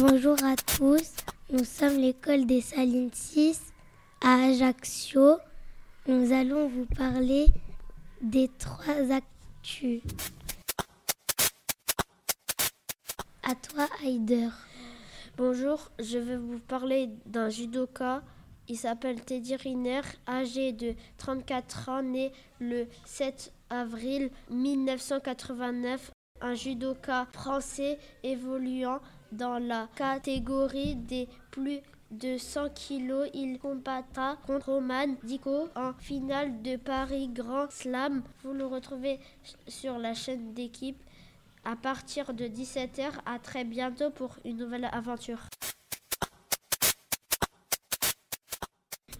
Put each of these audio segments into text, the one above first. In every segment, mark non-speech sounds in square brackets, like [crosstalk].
Bonjour à tous, nous sommes l'école des Salines 6 à Ajaccio. Nous allons vous parler des trois actus. À toi, Heider. Bonjour, je vais vous parler d'un judoka. Il s'appelle Teddy Riner, âgé de 34 ans, né le 7 avril 1989. Un judoka français évoluant dans la catégorie des plus de 100 kilos, il combattra contre Roman Dico en finale de Paris Grand Slam. Vous le retrouvez sur la chaîne d'équipe à partir de 17h. À très bientôt pour une nouvelle aventure.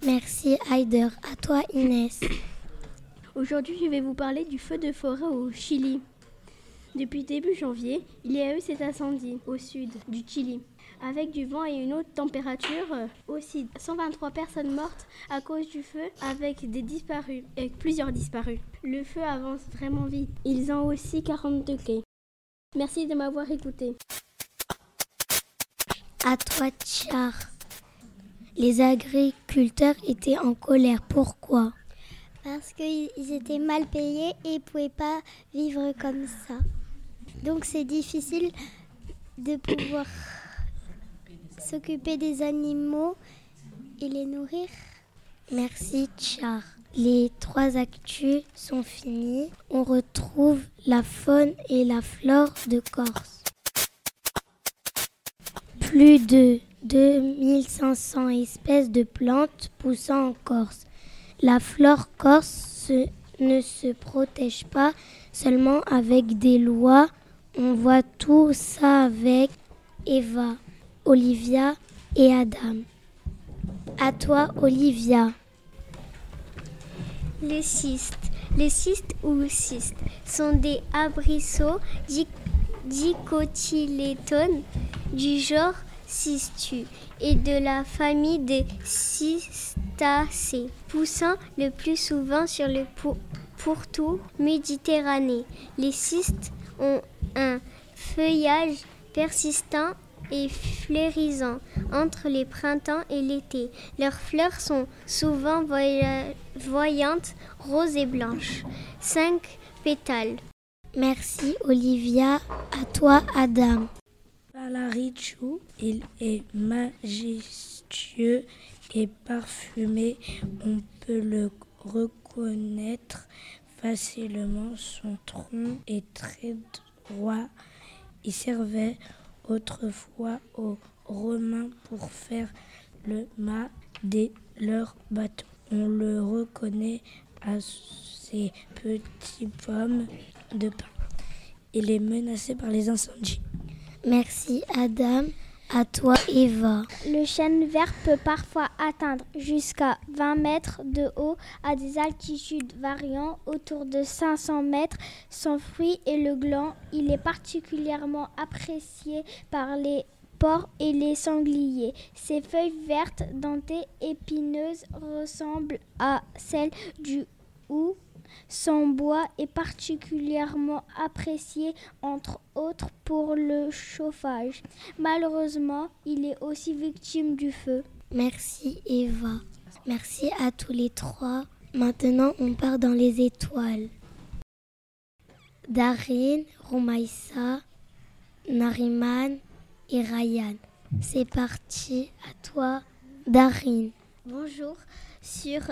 Merci Heider. À toi Inès. Aujourd'hui, je vais vous parler du feu de forêt au Chili. Depuis début janvier, il y a eu cet incendie au sud du Chili, avec du vent et une haute température. euh, Aussi, 123 personnes mortes à cause du feu, avec des disparus, et plusieurs disparus. Le feu avance vraiment vite. Ils ont aussi 40 degrés. Merci de m'avoir écouté. À toi Tchar. Les agriculteurs étaient en colère. Pourquoi? Parce qu'ils étaient mal payés et ils pouvaient pas vivre comme ça. Donc c'est difficile de pouvoir s'occuper des animaux et les nourrir. Merci Tchar. Les trois actus sont finis. On retrouve la faune et la flore de Corse. Plus de 2500 espèces de plantes poussant en Corse. La flore corse se- ne se protège pas seulement avec des lois. On voit tout ça avec Eva, Olivia et Adam. À toi, Olivia. Les cystes. Les cystes ou cystes sont des arbrisseaux di- dicotylédones du genre Cistu et de la famille des cystacées, poussant le plus souvent sur le pour- pourtour méditerranéen. Les cystes ont un feuillage persistant et fleurissant entre les printemps et l'été. Leurs fleurs sont souvent voya- voyantes, roses et blanches. Cinq pétales. Merci, Olivia. À toi, Adam. Palarichu, il est majestueux et parfumé. On peut le reconnaître facilement. Son tronc est très Il servait autrefois aux Romains pour faire le mât de leurs bateaux. On le reconnaît à ses petits pommes de pin. Il est menacé par les incendies. Merci, Adam. À toi, Eva. Le chêne vert peut parfois atteindre jusqu'à 20 mètres de haut à des altitudes variant autour de 500 mètres. Son fruit est le gland. Il est particulièrement apprécié par les porcs et les sangliers. Ses feuilles vertes, dentées, épineuses ressemblent à celles du hou. Son bois est particulièrement apprécié, entre autres pour le chauffage. Malheureusement, il est aussi victime du feu. Merci, Eva. Merci à tous les trois. Maintenant, on part dans les étoiles. Darin, Romaïssa, Nariman et Ryan. C'est parti. À toi, Darin. Bonjour. Sur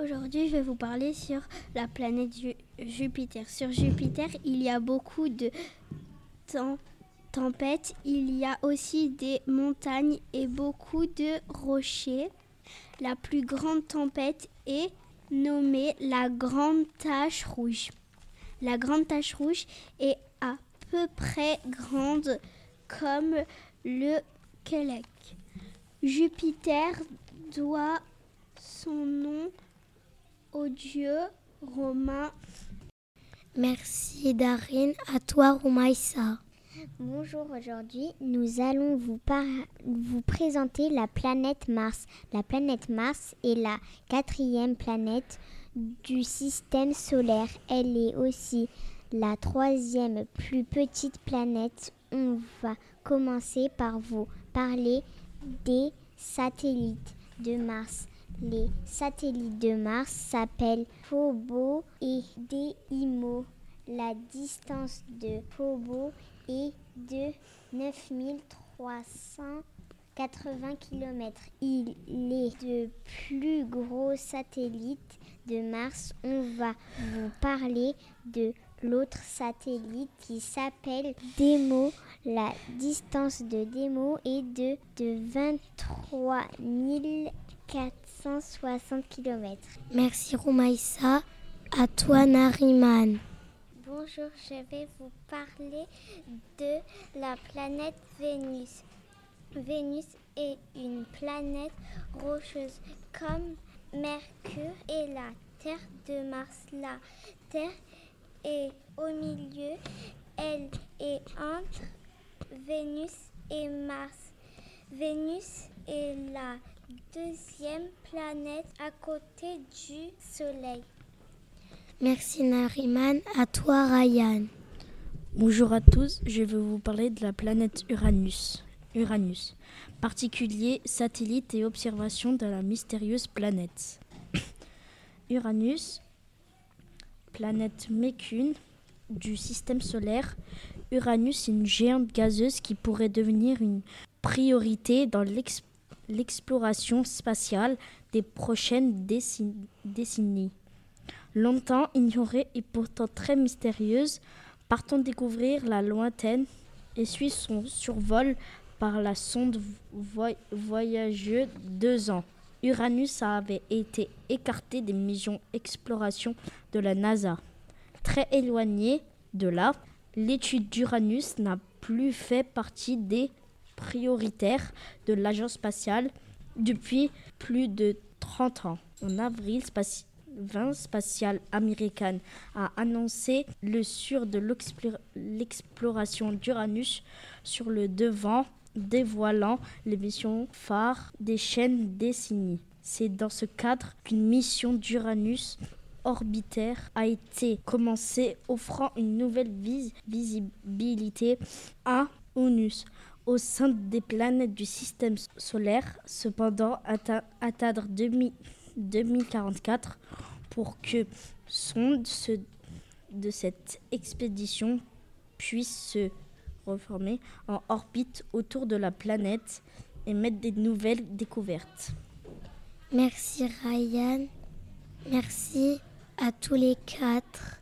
aujourd'hui, je vais vous parler sur la planète Ju- Jupiter. Sur Jupiter, il y a beaucoup de tem- tempêtes. Il y a aussi des montagnes et beaucoup de rochers. La plus grande tempête est nommée la Grande Tache Rouge. La Grande Tache Rouge est à peu près grande comme le Québec. Jupiter doit son nom au dieu romain. Merci, Darin. À toi, Romaïssa. Bonjour, aujourd'hui nous allons vous, par- vous présenter la planète Mars. La planète Mars est la quatrième planète du système solaire. Elle est aussi la troisième plus petite planète on va commencer par vous parler des satellites de Mars. Les satellites de Mars s'appellent Phobos et Deimos. La distance de Phobos est de 9380 km. Il est le plus gros satellite de Mars. On va vous parler de l'autre satellite qui s'appelle Demo. La distance de Demo est de, de 23 460 km. Merci Roumaïssa. À toi Nariman. Bonjour, je vais vous parler de la planète Vénus. Vénus est une planète rocheuse comme Mercure et la Terre de Mars. La Terre est au milieu, elle est entre Vénus et Mars. Vénus est la deuxième planète à côté du Soleil. Merci Nariman. À toi Ryan. Bonjour à tous, je vais vous parler de la planète Uranus. Uranus, particulier, satellite et observation de la mystérieuse planète. [coughs] Uranus, planète mécune du système solaire. Uranus est une géante gazeuse qui pourrait devenir une priorité dans l'exploration spatiale des prochaines décennies. Longtemps ignorée et pourtant très mystérieuse, partons découvrir la lointaine et suit son survol par la sonde voyageuse deux ans. Uranus avait été écarté des missions exploration de la NASA. Très éloigné de là, l'étude d'Uranus n'a plus fait partie des prioritaires de l'agence spatiale depuis plus de 30 ans. En avril, 20 spatiale américaine a annoncé le sur de l'exploration d'Uranus sur le devant, dévoilant les missions phares des chaînes décennies. C'est dans ce cadre qu'une mission d'Uranus orbitaire a été commencée, offrant une nouvelle visibilité à Uranus au sein des planètes du système solaire. Cependant, atteindre 2000 2044 pour que sonde de cette expédition puisse se reformer en orbite autour de la planète et mettre des nouvelles découvertes. Merci Ryan. Merci à tous les quatre.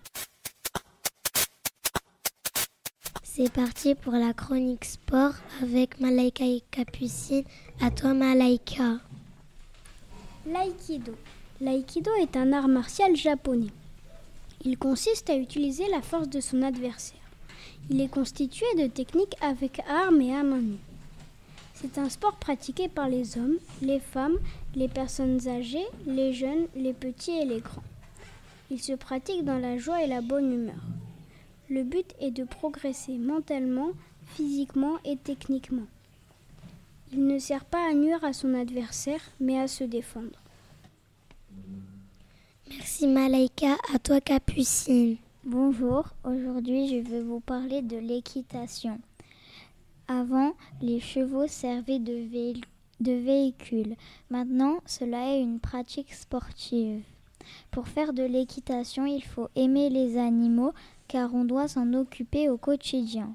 C'est parti pour la chronique sport avec Malaika et Capucine. À toi Malaika. L'aïkido. L'aïkido est un art martial japonais. Il consiste à utiliser la force de son adversaire. Il est constitué de techniques avec armes et à main nue. C'est un sport pratiqué par les hommes, les femmes, les personnes âgées, les jeunes, les petits et les grands. Il se pratique dans la joie et la bonne humeur. Le but est de progresser mentalement, physiquement et techniquement. Il ne sert pas à nuire à son adversaire, mais à se défendre. Merci Malaika, à toi Capucine. Bonjour, aujourd'hui je vais vous parler de l'équitation. Avant, les chevaux servaient de, de véhicules. Maintenant, cela est une pratique sportive. Pour faire de l'équitation, il faut aimer les animaux car on doit s'en occuper au quotidien.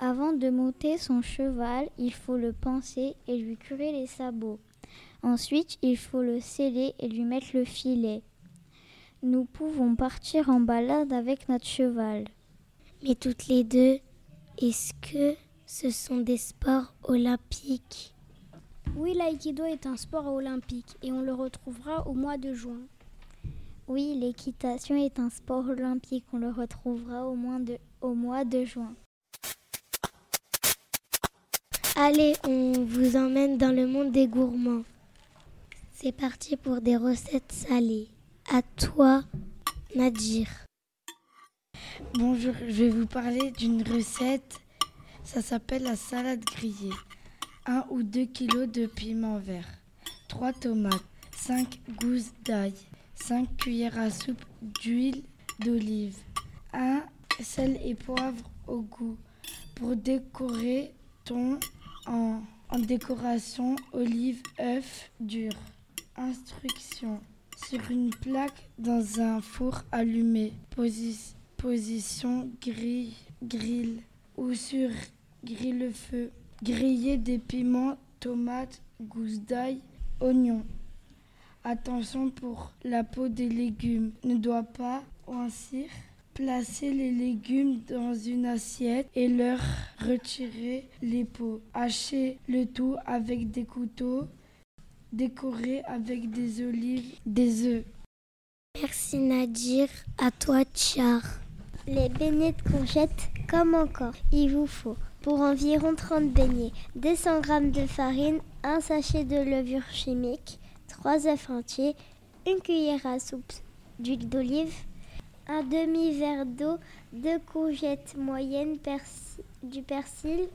Avant de monter son cheval, il faut le penser et lui curer les sabots. Ensuite, il faut le sceller et lui mettre le filet. Nous pouvons partir en balade avec notre cheval. Mais toutes les deux, est-ce que ce sont des sports olympiques? Oui, l'aïkido est un sport olympique et on le retrouvera au mois de juin. Oui, l'équitation est un sport olympique, on le retrouvera au, au mois de juin. Allez, on vous emmène dans le monde des gourmands. C'est parti pour des recettes salées. À toi, Nadir. Bonjour, je vais vous parler d'une recette. Ça s'appelle la salade grillée. 1 ou 2 kg de piment vert, 3 tomates, 5 gousses d'ail, 5 cuillères à soupe d'huile d'olive, 1 sel et poivre au goût, Pour décorer, thon en, décoration, olive, œuf dur. Instruction. Sur une plaque dans un four allumé. position grille, grill ou sur grille-feu. Griller des piments, tomates, gousses d'ail, oignons. Attention pour la peau des légumes. Ne doit pas oincir. Placer les légumes dans une assiette et leur retirer les peaux. Hacher le tout avec des couteaux. Décorer avec des olives, des œufs. Merci Nadir. À toi, Tchar. Les beignets de courgettes, comme encore, il vous faut pour environ 30 beignets 200 g de farine, un sachet de levure chimique, 3 œufs entiers, une cuillère à soupe d'huile d'olive, un demi-verre d'eau, deux courgettes moyennes, du persil,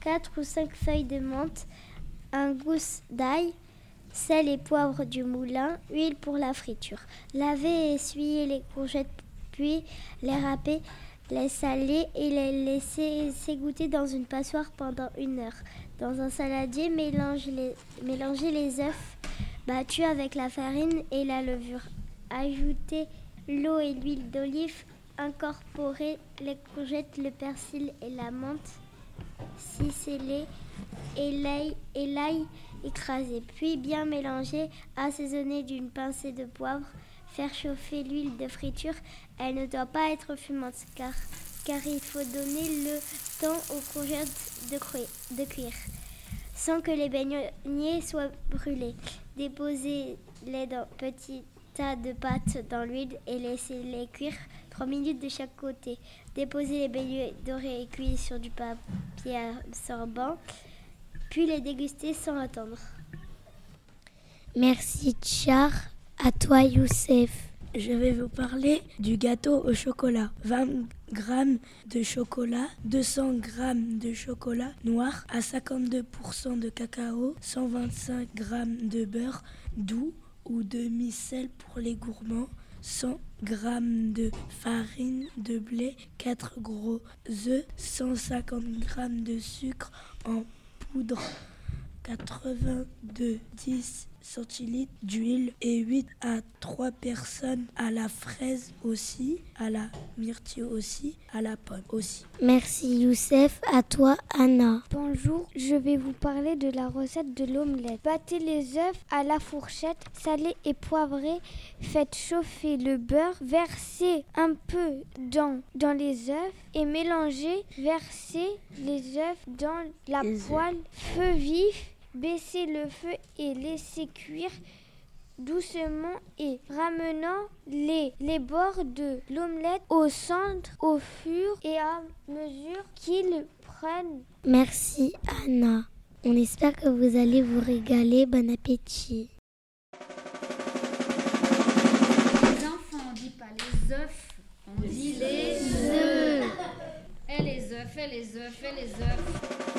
4 ou 5 feuilles de menthe, un gousse d'ail, sel et poivre du moulin, huile pour la friture. Laver et essuyer les courgettes, puis les râper, les saler et les laisser s'égoutter dans une passoire pendant une heure. Dans un saladier, mélangez les œufs battu avec la farine et la levure. Ajoutez l'eau et l'huile d'olive. Incorporez les courgettes, le persil et la menthe. Ciselez et l'ail, et écrasé. Puis bien mélanger, assaisonner d'une pincée de poivre. Faire chauffer l'huile de friture. Elle ne doit pas être fumante car, il faut donner le temps aux courgettes de cuire sans que les beignets soient brûlés. Déposez-les dans petits tas de pâtes dans l'huile et laissez-les cuire 3 minutes de chaque côté. Déposez les beignets dorés et cuits sur du papier absorbant, puis les déguster sans attendre. Merci Tchar, à toi Youssef je vais vous parler du gâteau au chocolat. 20 g de chocolat, 200 g de chocolat noir à 52% de cacao, 125 g de beurre doux ou demi-sel pour les gourmands, 100 g de farine de blé, 4 gros œufs, 150 g de sucre en poudre, 82 10 centilitres d'huile et 8 à 3 personnes à la fraise aussi, à la myrtille aussi, à la pomme aussi. Merci Youssef, à toi Anna. Bonjour, je vais vous parler de la recette de l'omelette. Battez les œufs à la fourchette, salez et poivrez, faites chauffer le beurre, versez un peu dans, dans les œufs et mélangez, versez les œufs dans la poêle, feu vif Baissez le feu et laissez cuire doucement et ramenant les, les bords de l'omelette au centre au fur et à mesure qu'ils prennent. Merci Anna. On espère que vous allez vous régaler. Bon appétit. Les enfants, on dit pas les œufs, on dit les œufs. Et les œufs, et les œufs, et les œufs.